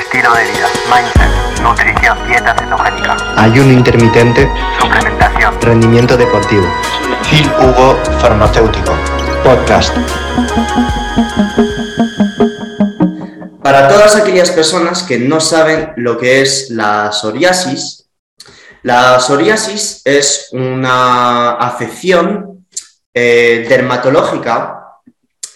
estilo de vida, mindset, nutrición, dieta cetogénica, ayuno intermitente, suplementación, rendimiento deportivo. Phil Hugo Farmacéutico. Podcast. Para todas aquellas personas que no saben lo que es la psoriasis, la psoriasis es una afección eh, dermatológica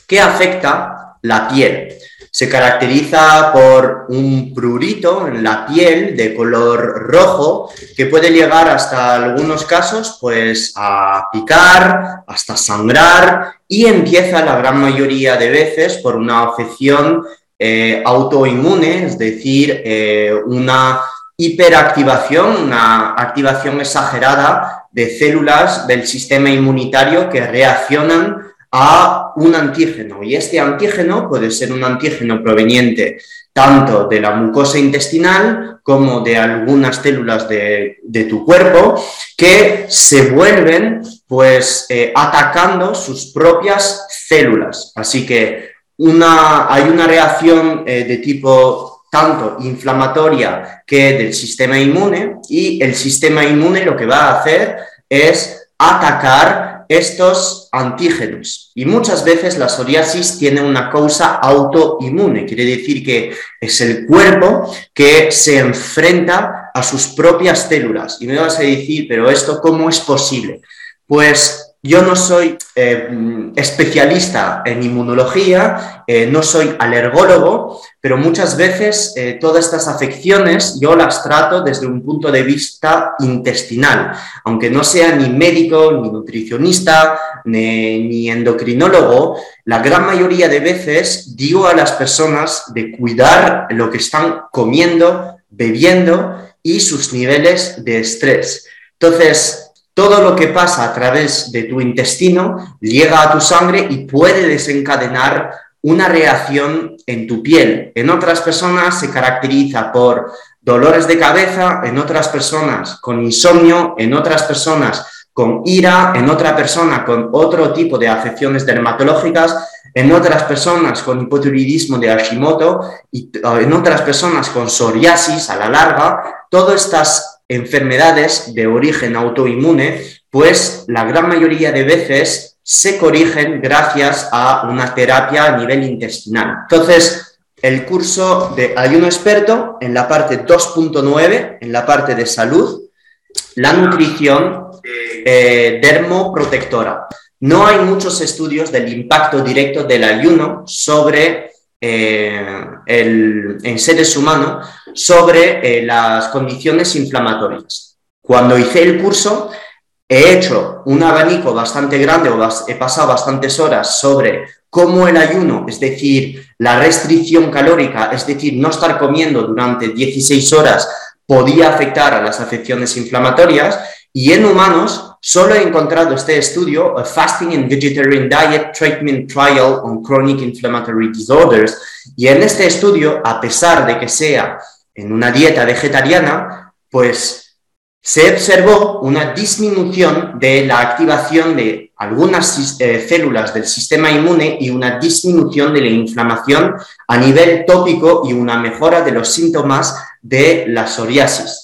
que afecta la piel. Se caracteriza por un prurito en la piel de color rojo que puede llegar hasta algunos casos pues a picar, hasta sangrar y empieza la gran mayoría de veces por una afección eh, autoinmune, es decir, eh, una hiperactivación, una activación exagerada de células del sistema inmunitario que reaccionan a un antígeno. Y este antígeno puede ser un antígeno proveniente tanto de la mucosa intestinal como de algunas células de, tu cuerpo que se vuelven pues eh, atacando sus propias células. Así que una, hay una reacción eh, de tipo tanto inflamatoria que del sistema inmune y el sistema inmune lo que va a hacer es atacar estos antígenos. Y muchas veces la psoriasis tiene una causa autoinmune, quiere decir que es el cuerpo que se enfrenta a sus propias células. Y me vas a decir, pero esto cómo es posible? Pues yo no soy eh, especialista en inmunología, eh, no soy alergólogo, pero muchas veces eh, todas estas afecciones yo las trato desde un punto de vista intestinal, aunque no sea ni médico, ni nutricionista, ni endocrinólogo, la gran mayoría de veces digo a las personas de cuidar lo que están comiendo, bebiendo y sus niveles de estrés. Entonces, todo lo que pasa a través de tu intestino llega a tu sangre y puede desencadenar una reacción en tu piel. En otras personas se caracteriza por dolores de cabeza, en otras personas con insomnio, en otras personas con ira, en otra persona con otro tipo de afecciones dermatológicas, en otras personas con hipotiroidismo de Hashimoto y en otras personas con psoriasis a la larga. Todas estas enfermedades de origen autoinmune, pues la gran mayoría de veces se corrigen gracias a una terapia a nivel intestinal. Entonces, el curso de ayuno experto en la parte 2.9, en la parte de salud, la nutrición eh, dermoprotectora. No hay muchos estudios del impacto directo del ayuno sobre eh, en seres humanos sobre eh, las condiciones inflamatorias. Cuando hice el curso, he hecho un abanico bastante grande o he pasado bastantes horas sobre cómo el ayuno, es decir, la restricción calórica, es decir, no estar comiendo durante 16 horas, podía afectar a las afecciones inflamatorias y en humanos Solo he encontrado este estudio, a Fasting and Vegetarian Diet Treatment Trial on Chronic Inflammatory Disorders, y en este estudio, a pesar de que sea en una dieta vegetariana, pues se observó una disminución de la activación de algunas eh, células del sistema inmune y una disminución de la inflamación a nivel tópico y una mejora de los síntomas de la psoriasis.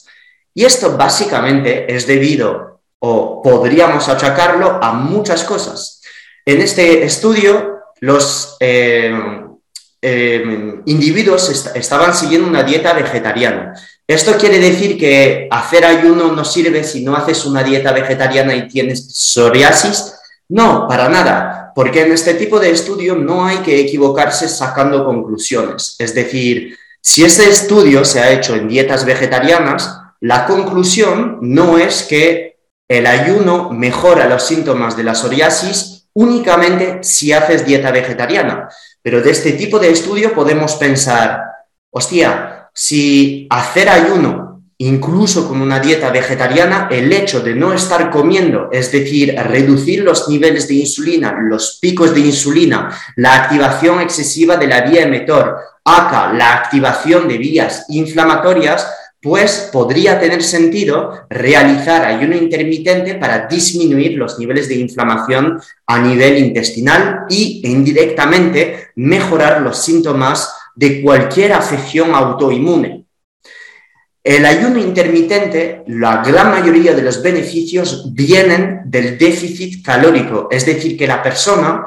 Y esto básicamente es debido o podríamos achacarlo a muchas cosas. En este estudio, los eh, eh, individuos estaban siguiendo una dieta vegetariana. ¿Esto quiere decir que hacer ayuno no sirve si no haces una dieta vegetariana y tienes psoriasis? No, para nada, porque en este tipo de estudio no hay que equivocarse sacando conclusiones. Es decir, si este estudio se ha hecho en dietas vegetarianas, la conclusión no es que el ayuno mejora los síntomas de la psoriasis únicamente si haces dieta vegetariana. Pero de este tipo de estudio podemos pensar, hostia, si hacer ayuno, incluso con una dieta vegetariana, el hecho de no estar comiendo, es decir, reducir los niveles de insulina, los picos de insulina, la activación excesiva de la vía emetor, acá la activación de vías inflamatorias, pues podría tener sentido realizar ayuno intermitente para disminuir los niveles de inflamación a nivel intestinal y indirectamente mejorar los síntomas de cualquier afección autoinmune. El ayuno intermitente, la gran mayoría de los beneficios vienen del déficit calórico, es decir, que la persona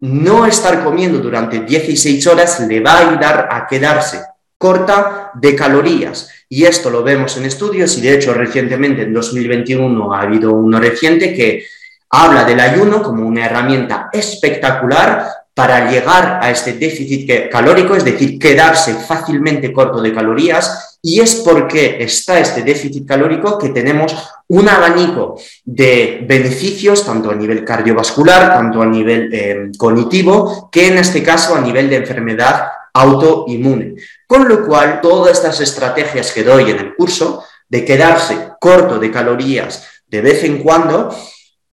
no estar comiendo durante 16 horas le va a ayudar a quedarse corta de calorías. Y esto lo vemos en estudios y de hecho recientemente en 2021 ha habido uno reciente que habla del ayuno como una herramienta espectacular para llegar a este déficit calórico, es decir, quedarse fácilmente corto de calorías, y es porque está este déficit calórico que tenemos un abanico de beneficios, tanto a nivel cardiovascular, tanto a nivel eh, cognitivo, que en este caso a nivel de enfermedad autoinmune. Con lo cual, todas estas estrategias que doy en el curso, de quedarse corto de calorías de vez en cuando,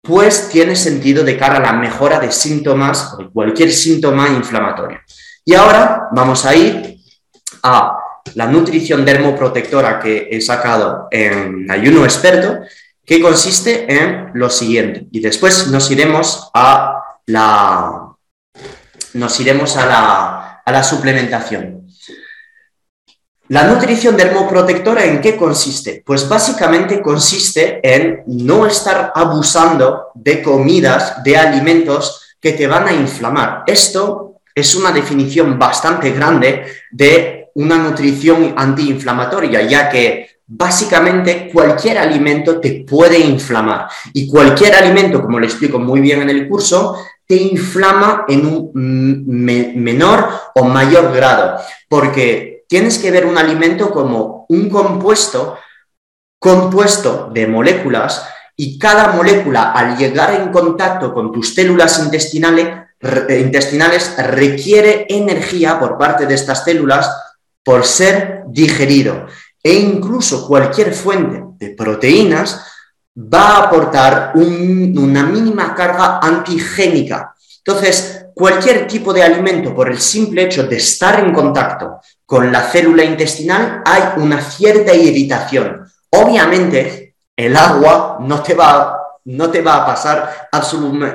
pues tiene sentido de cara a la mejora de síntomas, de cualquier síntoma inflamatorio. Y ahora vamos a ir a la nutrición dermoprotectora que he sacado en ayuno experto, que consiste en lo siguiente. Y después nos iremos a la, nos iremos a la, a la suplementación. La nutrición dermoprotectora, ¿en qué consiste? Pues básicamente consiste en no estar abusando de comidas, de alimentos que te van a inflamar. Esto es una definición bastante grande de una nutrición antiinflamatoria, ya que básicamente cualquier alimento te puede inflamar y cualquier alimento, como le explico muy bien en el curso, te inflama en un menor o mayor grado, porque tienes que ver un alimento como un compuesto compuesto de moléculas y cada molécula al llegar en contacto con tus células intestinales, intestinales requiere energía por parte de estas células por ser digerido. E incluso cualquier fuente de proteínas va a aportar una mínima carga antigénica. Entonces, cualquier tipo de alimento, por el simple hecho de estar en contacto con la célula intestinal, hay una cierta irritación. Obviamente, el agua no te va, no te va a pasar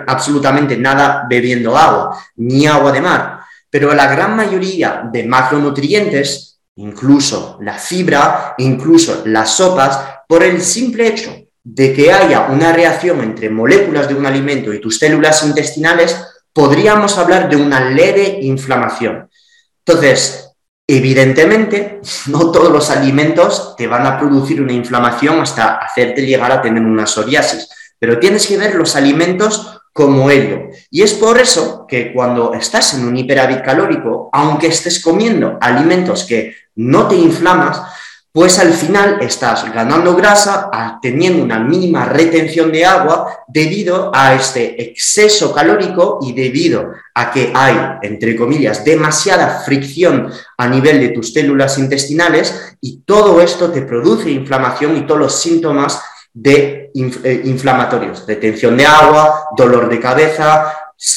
absolutamente nada bebiendo agua, ni agua de mar. Pero la gran mayoría de macronutrientes, incluso la fibra, incluso las sopas, por el simple hecho de que haya una reacción entre moléculas de un alimento y tus células intestinales, podríamos hablar de una leve inflamación. Entonces, evidentemente, no todos los alimentos te van a producir una inflamación hasta hacerte llegar a tener una psoriasis, pero tienes que ver los alimentos como ello. Y es por eso que cuando estás en un hiperávit calórico, aunque estés comiendo alimentos que no te inflamas, pues al final estás ganando grasa, teniendo una mínima retención de agua debido a este exceso calórico y debido a que hay, entre comillas, demasiada fricción a nivel de tus células intestinales y todo esto te produce inflamación y todos los síntomas de eh, inflamatorios, retención de agua, dolor de cabeza,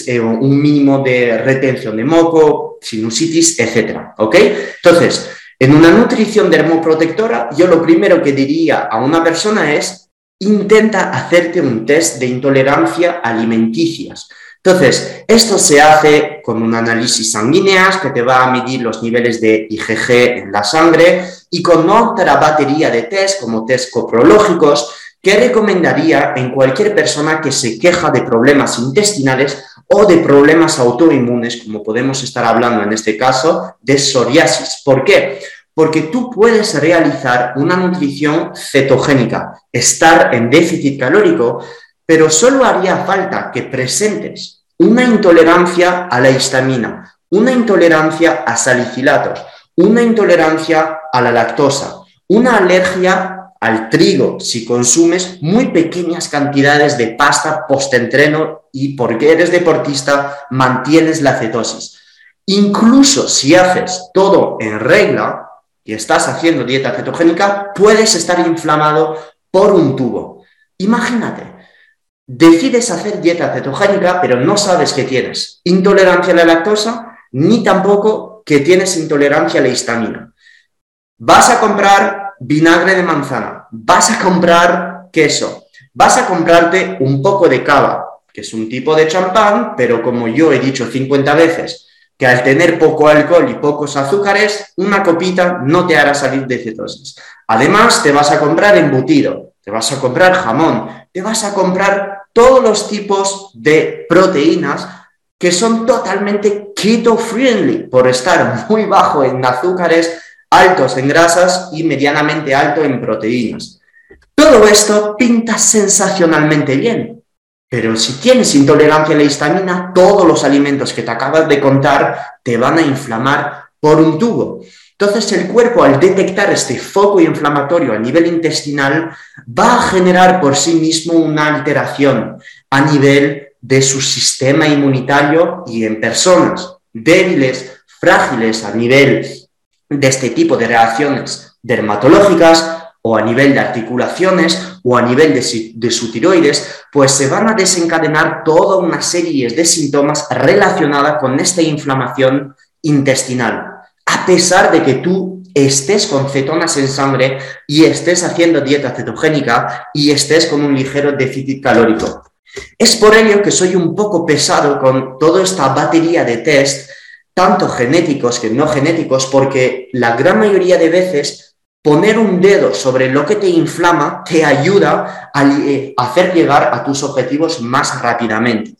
eh, un mínimo de retención de moco, sinusitis, etc. ¿Ok? Entonces, en una nutrición dermoprotectora, yo lo primero que diría a una persona es, intenta hacerte un test de intolerancia alimenticias. Entonces, esto se hace con un análisis sanguíneas que te va a medir los niveles de IgG en la sangre y con otra batería de test como test coprológicos que recomendaría en cualquier persona que se queja de problemas intestinales o de problemas autoinmunes, como podemos estar hablando en este caso, de psoriasis. ¿Por qué? Porque tú puedes realizar una nutrición cetogénica, estar en déficit calórico, pero solo haría falta que presentes una intolerancia a la histamina, una intolerancia a salicilatos, una intolerancia a la lactosa, una alergia al trigo si consumes muy pequeñas cantidades de pasta post-entreno y porque eres deportista mantienes la cetosis. Incluso si haces todo en regla y estás haciendo dieta cetogénica, puedes estar inflamado por un tubo. Imagínate, decides hacer dieta cetogénica, pero no sabes que tienes intolerancia a la lactosa, ni tampoco que tienes intolerancia a la histamina. Vas a comprar vinagre de manzana, vas a comprar queso, vas a comprarte un poco de cava, que es un tipo de champán, pero como yo he dicho 50 veces, que al tener poco alcohol y pocos azúcares, una copita no te hará salir de cetosis. Además, te vas a comprar embutido, te vas a comprar jamón, te vas a comprar todos los tipos de proteínas que son totalmente keto friendly por estar muy bajo en azúcares, altos en grasas y medianamente alto en proteínas. Todo esto pinta sensacionalmente bien, pero si tienes intolerancia a la histamina, todos los alimentos que te acabas de contar te van a inflamar por un tubo. Entonces el cuerpo al detectar este foco inflamatorio a nivel intestinal va a generar por sí mismo una alteración a nivel de su sistema inmunitario y en personas débiles, frágiles a nivel de este tipo de reacciones dermatológicas o a nivel de articulaciones o a nivel de, de, su tiroides, pues se van a desencadenar toda una serie de síntomas relacionadas con esta inflamación intestinal a pesar de que tú estés con cetonas en sangre y estés haciendo dieta cetogénica y estés con un ligero déficit calórico. Es por ello que soy un poco pesado con toda esta batería de test, tanto genéticos que no genéticos, porque la gran mayoría de veces poner un dedo sobre lo que te inflama te ayuda a eh, hacer llegar a tus objetivos más rápidamente.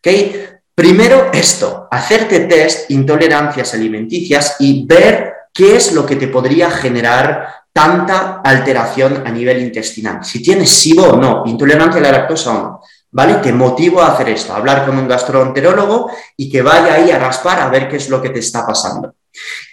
¿Okay? Primero esto, hacerte test intolerancias alimenticias y ver qué es lo que te podría generar tanta alteración a nivel intestinal. Si tienes SIBO o no, intolerancia a la lactosa o no. ¿Vale? Te motivo a hacer esto, a hablar con un gastroenterólogo y que vaya ahí a raspar a ver qué es lo que te está pasando.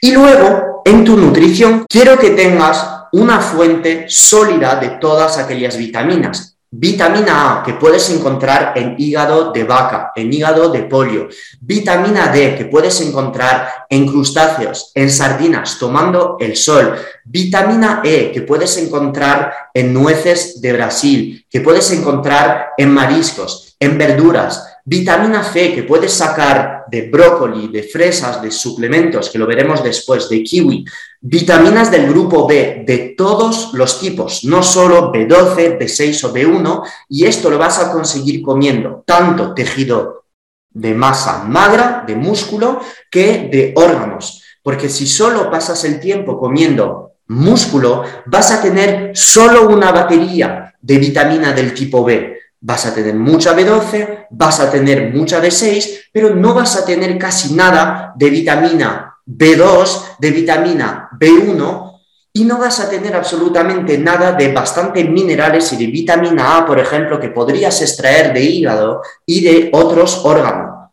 Y luego, en tu nutrición, quiero que tengas una fuente sólida de todas aquellas vitaminas. Vitamina A, que puedes encontrar en hígado de vaca, en hígado de pollo. Vitamina D, que puedes encontrar en crustáceos, en sardinas, tomando el sol. Vitamina E, que puedes encontrar en nueces de Brasil, que puedes encontrar en mariscos, en verduras. Vitamina C, que puedes sacar de brócoli, de fresas, de suplementos, que lo veremos después, de kiwi. Vitaminas del grupo B de todos los tipos, no solo B12, B6 o B1, y esto lo vas a conseguir comiendo tanto tejido de masa magra, de músculo, que de órganos. Porque si solo pasas el tiempo comiendo músculo, vas a tener solo una batería de vitamina del tipo B. Vas a tener mucha B12, vas a tener mucha B6, pero no vas a tener casi nada de vitamina B2, de vitamina B1 y no vas a tener absolutamente nada de bastantes minerales y de vitamina A, por ejemplo, que podrías extraer de hígado y de otros órganos.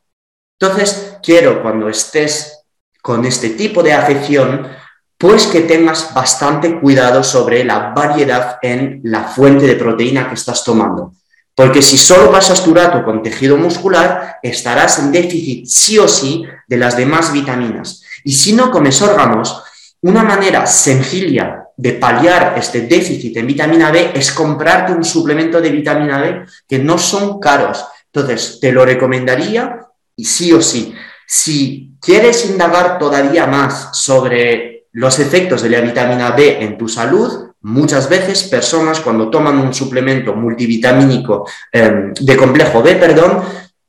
Entonces, quiero cuando estés con este tipo de afección, pues que tengas bastante cuidado sobre la variedad en la fuente de proteína que estás tomando. Porque si solo pasas tu rato con tejido muscular, estarás en déficit sí o sí de las demás vitaminas. Y si no comes órganos, una manera sencilla de paliar este déficit en vitamina B es comprarte un suplemento de vitamina B que no son caros. Entonces, te lo recomendaría y sí o sí. Si quieres indagar todavía más sobre los efectos de la vitamina B en tu salud, muchas veces personas cuando toman un suplemento multivitamínico em, de complejo B, perdón,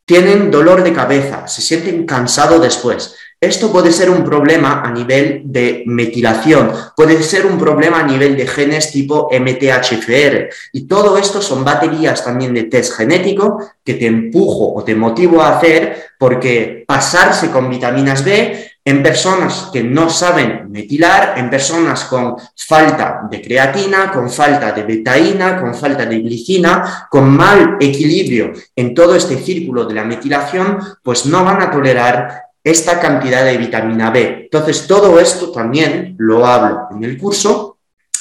tienen dolor de cabeza, se sienten cansados después. Esto puede ser un problema a nivel de metilación, puede ser un problema a nivel de genes tipo MTHFR. Y todo esto son baterías también de test genético que te empujo o te motivo a hacer porque pasarse con vitaminas B en personas que no saben metilar, en personas con falta de creatina, con falta de betaína, con falta de glicina, con mal equilibrio en todo este círculo de la metilación, pues no van a tolerar esta cantidad de vitamina B. Entonces, todo esto también lo hablo en el curso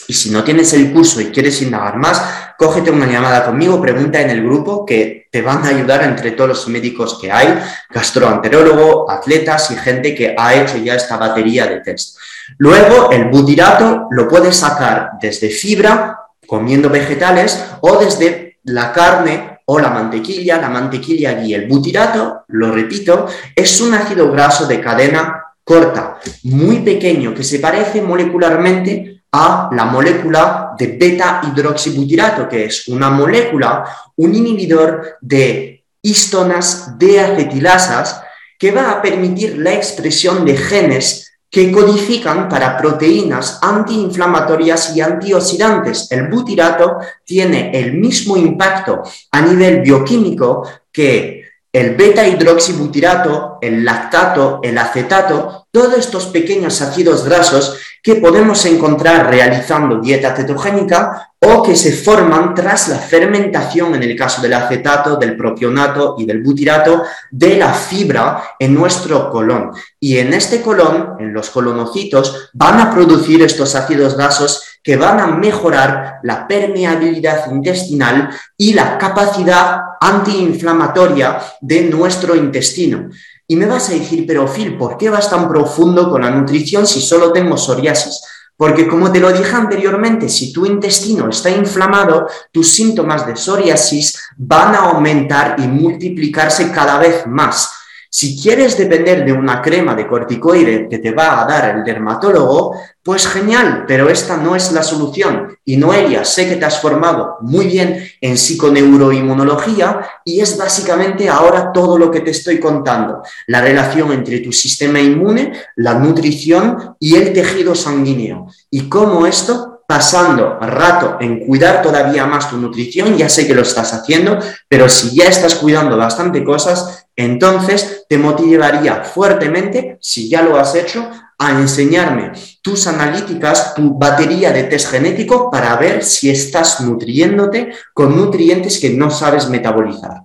y si no tienes el curso y quieres indagar más, cógete una llamada conmigo, pregunta en el grupo que te van a ayudar entre todos los médicos que hay, gastroenterólogo, atletas y gente que ha hecho ya esta batería de test. Luego, el butirato lo puedes sacar desde fibra, comiendo vegetales, o desde la carne o la mantequilla, la mantequilla y el butirato, lo repito, es un ácido graso de cadena corta, muy pequeño, que se parece molecularmente a la molécula de beta hidroxibutirato, que es una molécula, un inhibidor de histonas de acetilasas que va a permitir la expresión de genes que codifican para proteínas antiinflamatorias y antioxidantes. El butirato tiene el mismo impacto a nivel bioquímico que el beta hidroxibutirato, el lactato, el acetato, todos estos pequeños ácidos grasos que podemos encontrar realizando dieta cetogénica o que se forman tras la fermentación, en el caso del acetato, del propionato y del butirato, de la fibra en nuestro colon. Y en este colon, en los colonocitos, van a producir estos ácidos grasos que van a mejorar la permeabilidad intestinal y la capacidad antiinflamatoria de nuestro intestino. Y me vas a decir, pero Phil, ¿por qué vas tan profundo con la nutrición si solo tengo psoriasis? Porque como te lo dije anteriormente, si tu intestino está inflamado, tus síntomas de psoriasis van a aumentar y multiplicarse cada vez más. Si quieres depender de una crema de corticoide que te va a dar el dermatólogo, pues genial, pero esta no es la solución. Y Noelia, sé que te has formado muy bien en psiconeuroinmunología y es básicamente ahora todo lo que te estoy contando. La relación entre tu sistema inmune, la nutrición y el tejido sanguíneo. Y cómo esto pasando rato en cuidar todavía más tu nutrición, ya sé que lo estás haciendo, pero si ya estás cuidando bastante cosas, entonces te motivaría fuertemente, si ya lo has hecho, a enseñarme tus analíticas, tu batería de test genético para ver si estás nutriéndote con nutrientes que no sabes metabolizar.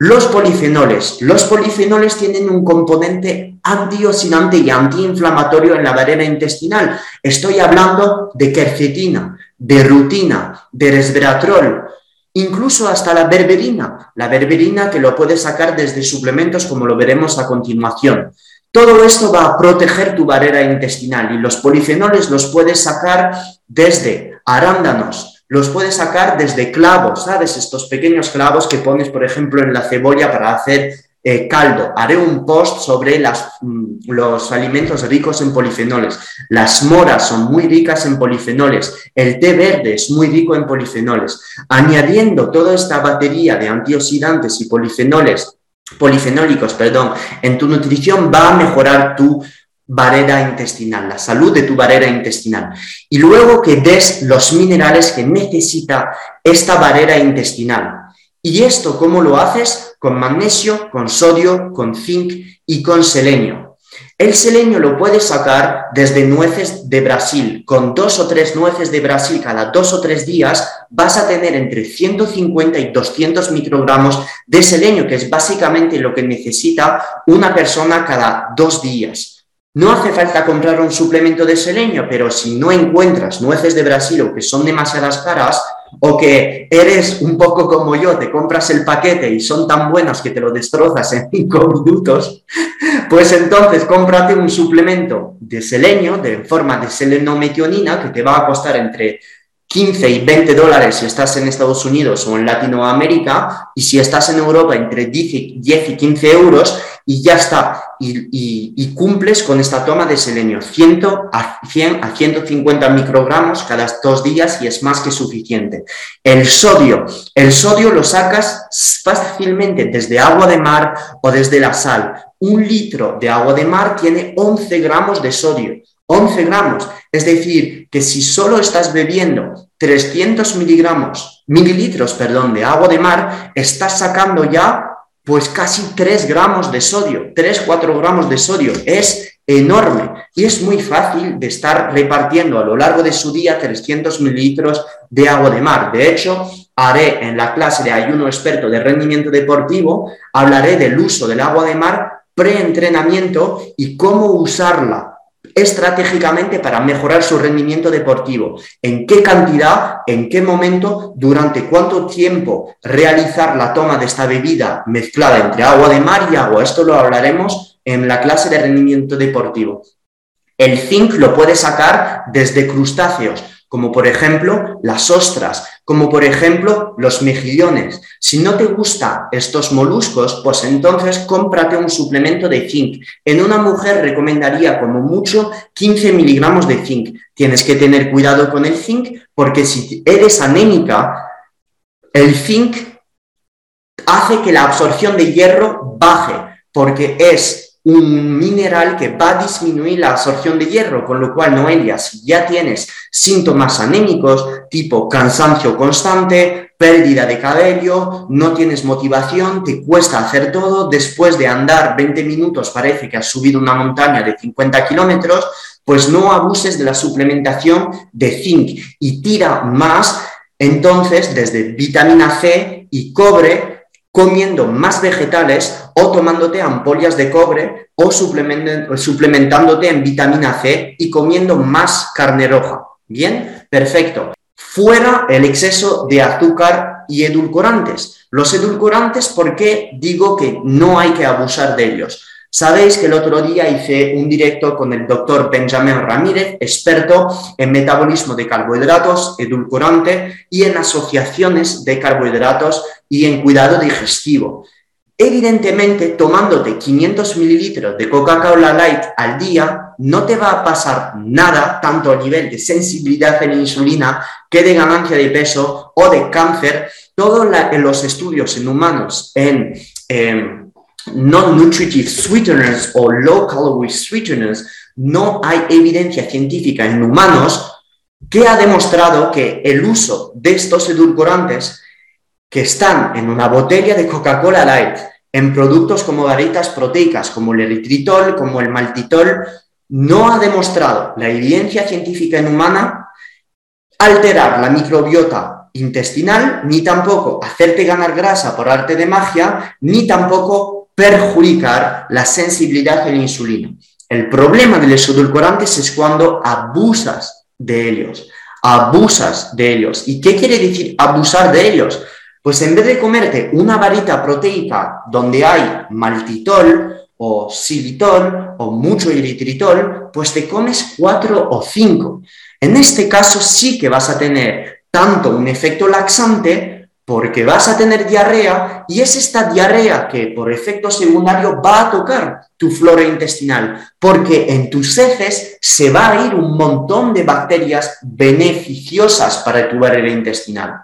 Los polifenoles. Los polifenoles tienen un componente antioxidante y antiinflamatorio en la barrera intestinal. Estoy hablando de quercetina, de rutina, de resveratrol, incluso hasta la berberina. La berberina que lo puedes sacar desde suplementos como lo veremos a continuación. Todo esto va a proteger tu barrera intestinal y los polifenoles los puedes sacar desde arándanos, los puedes sacar desde clavos, ¿sabes? Estos pequeños clavos que pones, por ejemplo, en la cebolla para hacer eh, caldo. Haré un post sobre mm, los alimentos ricos en polifenoles. Las moras son muy ricas en polifenoles. El té verde es muy rico en polifenoles. Añadiendo toda esta batería de antioxidantes y polifenoles polifenólicos, perdón, en tu nutrición va a mejorar tu barrera intestinal, la salud de tu barrera intestinal. Y luego que des los minerales que necesita esta barrera intestinal. ¿Y esto cómo lo haces? Con magnesio, con sodio, con zinc y con selenio. El selenio lo puedes sacar desde nueces de Brasil. Con dos o tres nueces de Brasil cada dos o tres días vas a tener entre 150 y 200 microgramos de selenio, que es básicamente lo que necesita una persona cada dos días. No hace falta comprar un suplemento de selenio, pero si no encuentras nueces de Brasil o que son demasiadas caras, o que eres un poco como yo, te compras el paquete y son tan buenas que te lo destrozas en cinco minutos, pues entonces cómprate un suplemento de selenio de forma de selenometionina que te va a costar entre 15 y 20 dólares si estás en Estados Unidos o en Latinoamérica, y si estás en Europa entre 10 y 15 euros, y ya está. Y, cumples con esta toma de selenio, 100 a, 100 a 150 microgramos cada dos días y es más que suficiente. El sodio, el sodio lo sacas fácilmente desde agua de mar o desde la sal. Un litro de agua de mar tiene 11 gramos de sodio. 11 gramos. Es decir, que si solo estás bebiendo 300 miligramos, mililitros, perdón, de agua de mar, estás sacando ya pues casi 3 gramos de sodio, 3, 4 gramos de sodio. Es enorme y es muy fácil de estar repartiendo a lo largo de su día 300 mililitros de agua de mar. De hecho, haré en la clase de ayuno experto de rendimiento deportivo, hablaré del uso del agua de mar preentrenamiento y cómo usarla estratégicamente para mejorar su rendimiento deportivo. ¿En qué cantidad, en qué momento, durante cuánto tiempo realizar la toma de esta bebida mezclada entre agua de mar y agua? Esto lo hablaremos en la clase de rendimiento deportivo. El zinc lo puede sacar desde crustáceos, como por ejemplo las ostras, como por ejemplo los mejillones. Si no te gustan estos moluscos, pues entonces cómprate un suplemento de zinc. En una mujer recomendaría como mucho 15 miligramos de zinc. Tienes que tener cuidado con el zinc porque si eres anémica, el zinc hace que la absorción de hierro baje porque es un mineral que va a disminuir la absorción de hierro, con lo cual, Noelia, si ya tienes síntomas anémicos tipo cansancio constante, pérdida de cabello, no tienes motivación, te cuesta hacer todo, después de andar 20 minutos parece que has subido una montaña de 50 kilómetros, pues no abuses de la suplementación de zinc y tira más entonces desde vitamina C y cobre comiendo más vegetales o tomándote ampollas de cobre o suplementándote en vitamina C y comiendo más carne roja. Bien, perfecto. Fuera el exceso de azúcar y edulcorantes. Los edulcorantes, ¿por qué digo que no hay que abusar de ellos? Sabéis que el otro día hice un directo con el doctor Benjamin Ramírez, experto en metabolismo de carbohidratos, edulcorante y en asociaciones de carbohidratos y en cuidado digestivo. Evidentemente, tomándote 500 mililitros de Coca-Cola Light al día, no te va a pasar nada, tanto a nivel de sensibilidad la insulina, que de ganancia de peso o de cáncer. Todos los estudios en humanos en em, non-nutritive sweeteners o low-calorie sweeteners, no hay evidencia científica en humanos que ha demostrado que el uso de estos edulcorantes que están en una botella de Coca-Cola Light, en productos como varitas proteicas, como el eritritol, como el maltitol, no ha demostrado la evidencia científica en humana alterar la microbiota intestinal, ni tampoco hacerte ganar grasa por arte de magia, ni tampoco perjudicar la sensibilidad a la insulina. El problema de los edulcorantes es cuando abusas de ellos, abusas de ellos. ¿Y qué quiere decir abusar de ellos? Pues en vez de comerte una varita proteica donde hay maltitol o xilitol o mucho eritritol, pues te comes cuatro o cinco. En este caso sí que vas a tener tanto un efecto laxante porque vas a tener diarrea y es esta diarrea que por efecto secundario va a tocar tu flora intestinal, porque en tus heces se va a ir un montón de bacterias beneficiosas para tu barrera intestinal.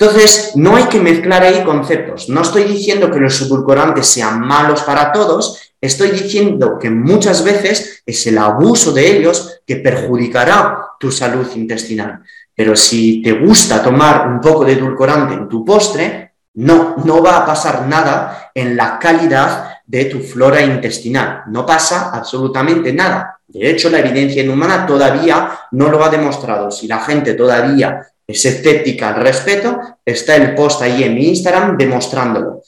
Entonces, no hay que mezclar ahí conceptos. No estoy diciendo que los edulcorantes sean malos para todos, estoy diciendo que muchas veces es el abuso de ellos que perjudicará tu salud intestinal. Pero si te gusta tomar un poco de edulcorante en tu postre, no, no va a pasar nada en la calidad de tu flora intestinal. No pasa absolutamente nada. De hecho, la evidencia inhumana todavía no lo ha demostrado. Si la gente todavía es escéptica al respeto, está el post ahí en mi Instagram demostrándolo.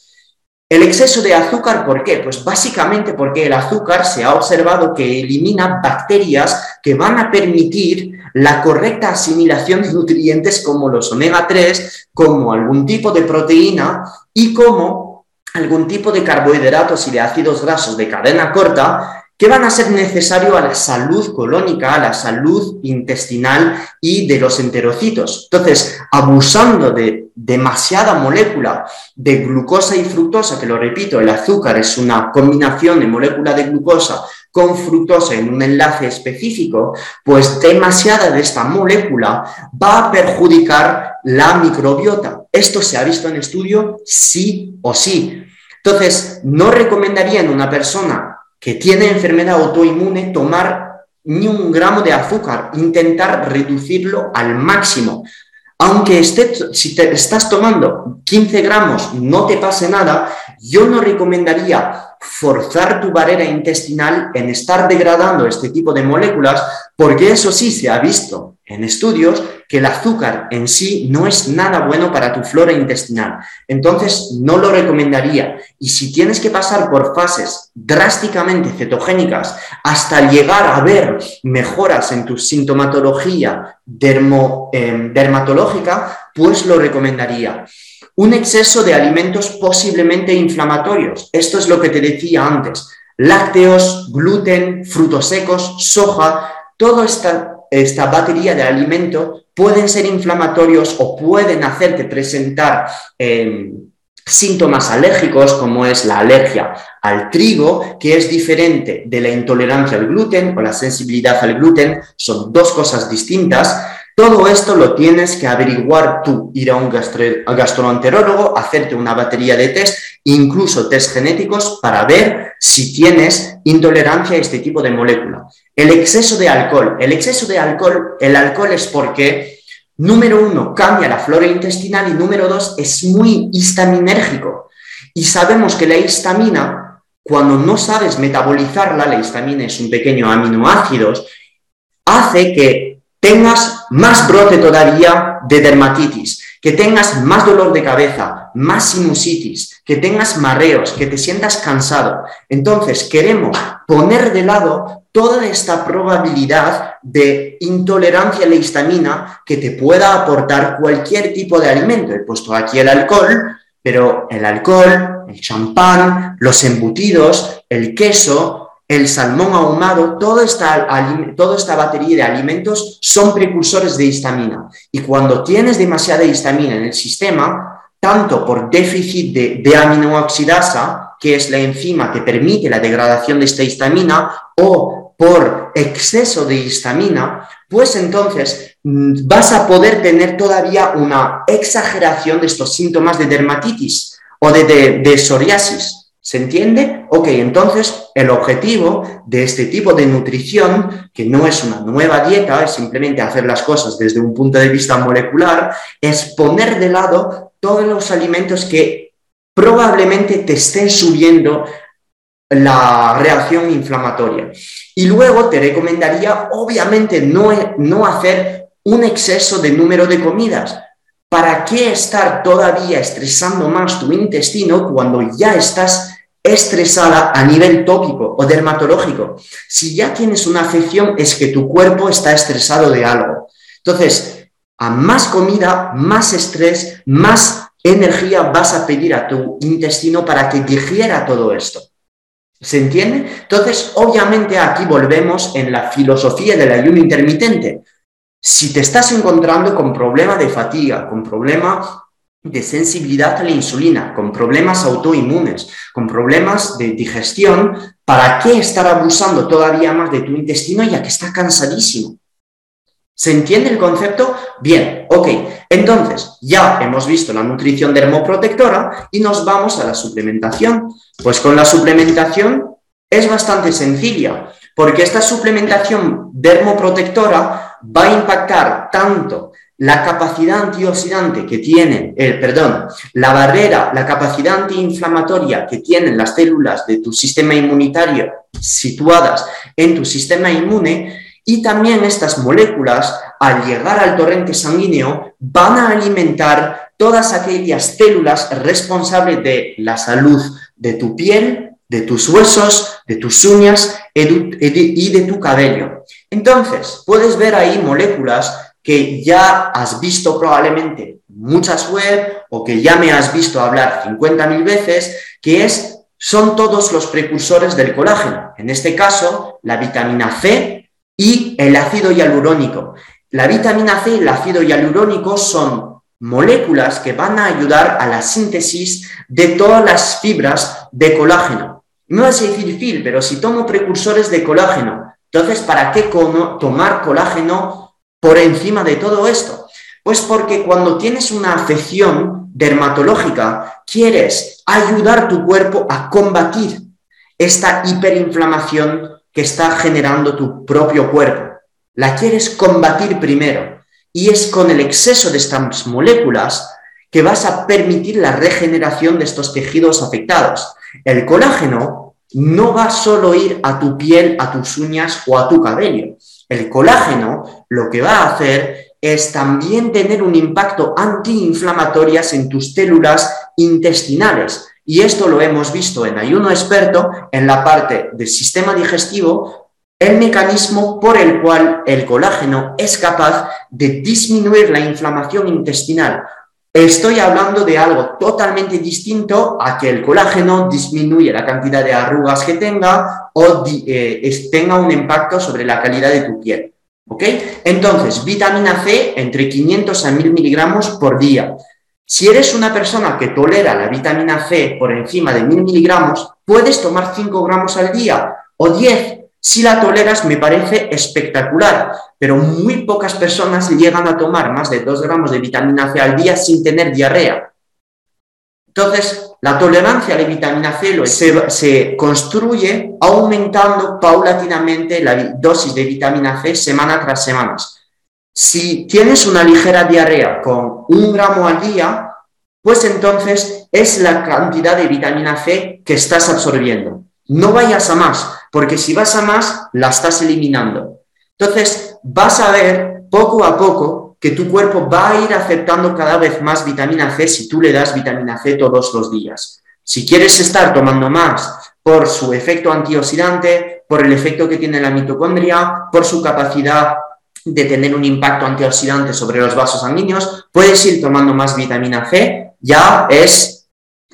El exceso de azúcar, ¿por qué? Pues básicamente porque el azúcar se ha observado que elimina bacterias que van a permitir la correcta asimilación de nutrientes como los omega 3, como algún tipo de proteína y como algún tipo de carbohidratos y de ácidos grasos de cadena corta que van a ser necesarios a la salud colónica, a la salud intestinal y de los enterocitos. Entonces, abusando de demasiada molécula de glucosa y fructosa, que lo repito, el azúcar es una combinación de molécula de glucosa con fructosa en un enlace específico, pues demasiada de esta molécula va a perjudicar la microbiota. Esto se ha visto en estudio sí o sí. Entonces, no recomendaría en una persona que tiene enfermedad autoinmune tomar ni un gramo de azúcar, intentar reducirlo al máximo. Aunque esté, si te estás tomando 15 gramos no te pase nada, yo no recomendaría forzar tu barrera intestinal en estar degradando este tipo de moléculas, porque eso sí se ha visto en estudios que el azúcar en sí no es nada bueno para tu flora intestinal. Entonces, no lo recomendaría. Y si tienes que pasar por fases drásticamente cetogénicas hasta llegar a ver mejoras en tu sintomatología em, dermatológica, pues lo recomendaría. Un exceso de alimentos posiblemente inflamatorios. Esto es lo que te decía antes. Lácteos, gluten, frutos secos, soja, toda esta, esta batería de alimentos pueden ser inflamatorios o pueden hacerte presentar em, síntomas alérgicos como es la alergia al trigo, que es diferente de la intolerancia al gluten o la sensibilidad al gluten, son dos cosas distintas. Todo esto lo tienes que averiguar tú, ir a un gastroenterólogo, hacerte una batería de test, incluso test genéticos, para ver si tienes intolerancia a este tipo de molécula. El exceso de alcohol. El exceso de alcohol, el alcohol es porque, número uno, cambia la flora intestinal y número dos, es muy histaminérgico. Y sabemos que la histamina, cuando no sabes metabolizarla, la histamina es un pequeño aminoácido, hace que tengas más brote todavía de dermatitis, que tengas más dolor de cabeza, más sinusitis, que tengas mareos, que te sientas cansado. Entonces, queremos poner de lado toda esta probabilidad de intolerancia a la histamina que te pueda aportar cualquier tipo de alimento. He puesto aquí el alcohol, pero el alcohol, el champán, los embutidos, el queso, el salmón ahumado, toda esta, toda esta batería de alimentos son precursores de histamina. Y cuando tienes demasiada histamina en el sistema, tanto por déficit de, de que es la enzima que permite la degradación de esta histamina, o por exceso de histamina, pues entonces mm, vas a poder tener todavía una exageración de estos síntomas de dermatitis o de, de psoriasis. ¿Se entiende? Ok, entonces el objetivo de este tipo de nutrición, que no es una nueva dieta, es simplemente hacer las cosas desde un punto de vista molecular, es poner de lado todos los alimentos que probablemente te estén subiendo la reacción inflamatoria. Y luego te recomendaría, obviamente, no, no hacer un exceso de número de comidas. ¿Para qué estar todavía estresando más tu intestino cuando ya estás estresada a nivel tópico o dermatológico. Si ya tienes una afección es que tu cuerpo está estresado de algo. Entonces, a más comida, más estrés, más energía vas a pedir a tu intestino para que digiera todo esto. ¿Se entiende? Entonces, obviamente aquí volvemos en la filosofía del ayuno intermitente. Si te estás encontrando con problema de fatiga, con problema de sensibilidad a la insulina, con problemas autoinmunes, con problemas de digestión, ¿para qué estar abusando todavía más de tu intestino ya que está cansadísimo? ¿Se entiende el concepto? Bien, ok. Entonces, ya hemos visto la nutrición dermoprotectora y nos vamos a la suplementación. Pues con la suplementación es bastante sencilla, porque esta suplementación dermoprotectora va a impactar tanto la capacidad antioxidante que tienen, el, perdón, la barrera, la capacidad antiinflamatoria que tienen las células de tu sistema inmunitario situadas en tu sistema inmune y también estas moléculas, al llegar al torrente sanguíneo, van a alimentar todas aquellas células responsables de la salud de tu piel, de tus huesos, de tus uñas y de tu cabello. Entonces, puedes ver ahí moléculas que ya has visto probablemente muchas web o que ya me has visto hablar 50.000 veces, que es, son todos los precursores del colágeno. En este caso, la vitamina C y el ácido hialurónico. La vitamina C y el ácido hialurónico son moléculas que van a ayudar a la síntesis de todas las fibras de colágeno. No es decir fil, pero si tomo precursores de colágeno, entonces, ¿para qué tomar colágeno por encima de todo esto? Pues porque cuando tienes una afección dermatológica, quieres ayudar tu cuerpo a combatir esta hiperinflamación que está generando tu propio cuerpo. La quieres combatir primero. Y es con el exceso de estas moléculas que vas a permitir la regeneración de estos tejidos afectados. El colágeno no va solo a ir a tu piel, a tus uñas o a tu cabello. El colágeno lo que va a hacer es también tener un impacto antiinflamatorio en tus células intestinales. Y esto lo hemos visto en ayuno experto en la parte del sistema digestivo, el mecanismo por el cual el colágeno es capaz de disminuir la inflamación intestinal, Estoy hablando de algo totalmente distinto a que el colágeno disminuye la cantidad de arrugas que tenga o eh, tenga un impacto sobre la calidad de tu piel. ¿Ok? Entonces, vitamina C entre 500 a 1000 miligramos por día. Si eres una persona que tolera la vitamina C por encima de 1000 miligramos, puedes tomar 5 gramos al día o 10, Si la toleras, me parece espectacular, pero muy pocas personas llegan a tomar más de 2 gramos de vitamina C al día sin tener diarrea. Entonces, la tolerancia a la vitamina C se, se, construye aumentando paulatinamente la dosis de vitamina C semana tras semana. Si tienes una ligera diarrea con un gramo al día, pues entonces es la cantidad de vitamina C que estás absorbiendo. No vayas a más, porque si vas a más, la estás eliminando. Entonces, vas a ver poco a poco que tu cuerpo va a ir aceptando cada vez más vitamina C si tú le das vitamina C todos los días. Si quieres estar tomando más por su efecto antioxidante, por el efecto que tiene la mitocondria, por su capacidad de tener un impacto antioxidante sobre los vasos sanguíneos, puedes ir tomando más vitamina C, ya es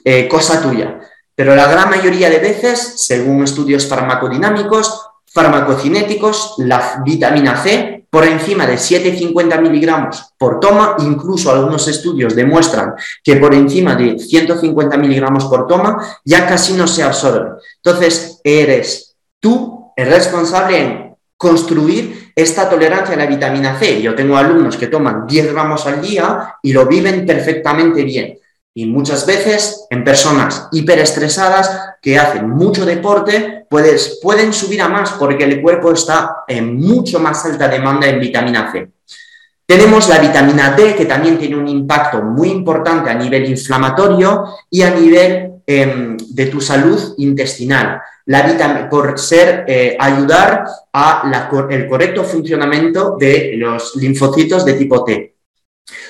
eh, cosa tuya. Pero la gran mayoría de veces, según estudios farmacodinámicos, farmacocinéticos, la vitamina C por encima de 750 miligramos por toma, incluso algunos estudios demuestran que por encima de 150 miligramos por toma ya casi no se absorbe. Entonces, eres tú el responsable en construir esta tolerancia a la vitamina C. Yo tengo alumnos que toman 10 gramos al día y lo viven perfectamente bien. Y muchas veces en personas hiperestresadas que hacen mucho deporte puedes, pueden subir a más porque el cuerpo está en mucho más alta demanda en vitamina C. Tenemos la vitamina D que también tiene un impacto muy importante a nivel inflamatorio y a nivel em, de tu salud intestinal. La por ser eh, ayudar a el correcto funcionamiento de los linfocitos de tipo T.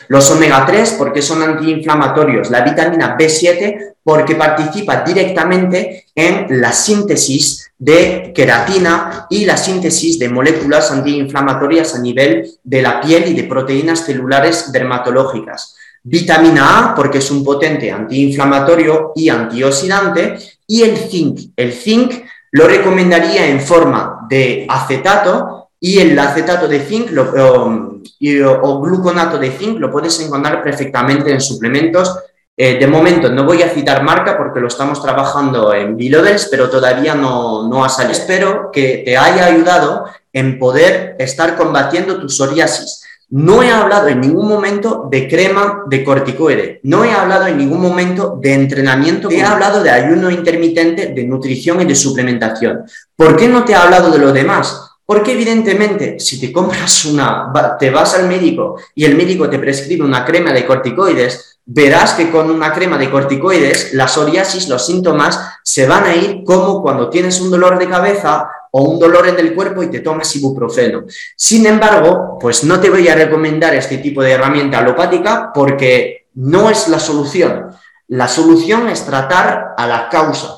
Los omega 3 porque son antiinflamatorios, la vitamina B7 porque participa directamente en la síntesis de queratina y la síntesis de moléculas antiinflamatorias a nivel de la piel y de proteínas celulares dermatológicas. Vitamina A porque es un potente antiinflamatorio y antioxidante y el zinc. El zinc lo recomendaría en forma de acetato y el acetato de zinc lo, o, gluconato de zinc lo puedes encontrar perfectamente en suplementos. Eh, de momento no voy a citar marca porque lo estamos trabajando en Bilodels, pero todavía no, no ha salido. Espero que te haya ayudado en poder estar combatiendo tu psoriasis. No he hablado en ningún momento de crema de corticoide, no he hablado en ningún momento de entrenamiento, he hablado de ayuno intermitente, de nutrición y de suplementación. ¿Por qué no te he hablado de lo demás? Porque evidentemente, si te compras una, te vas al médico y el médico te prescribe una crema de corticoides, verás que con una crema de corticoides la psoriasis, los síntomas se van a ir como cuando tienes un dolor de cabeza o un dolor en el cuerpo y te tomas ibuprofeno. Sin embargo, pues no te voy a recomendar este tipo de herramienta alopática porque no es la solución. La solución es tratar a la causa.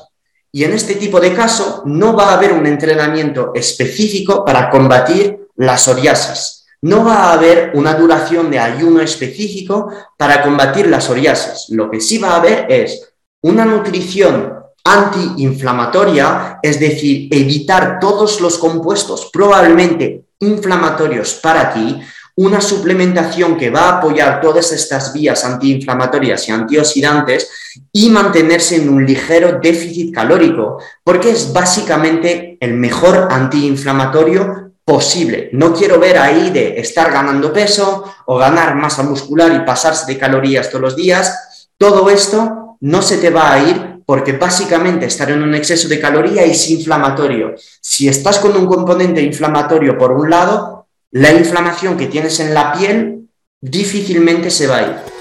Y en este tipo de caso no va a haber un entrenamiento específico para combatir la psoriasis. No va a haber una duración de ayuno específico para combatir la psoriasis. Lo que sí va a haber es una nutrición antiinflamatoria, es decir, evitar todos los compuestos probablemente inflamatorios para ti, una suplementación que va a apoyar todas estas vías antiinflamatorias y antioxidantes y mantenerse en un ligero déficit calórico, porque es básicamente el mejor antiinflamatorio posible. No quiero ver ahí de estar ganando peso o ganar masa muscular y pasarse de calorías todos los días. Todo esto no se te va a ir porque básicamente estar en un exceso de caloría es inflamatorio. Si estás con un componente inflamatorio por un lado, la inflamación que tienes en la piel difícilmente se va a ir.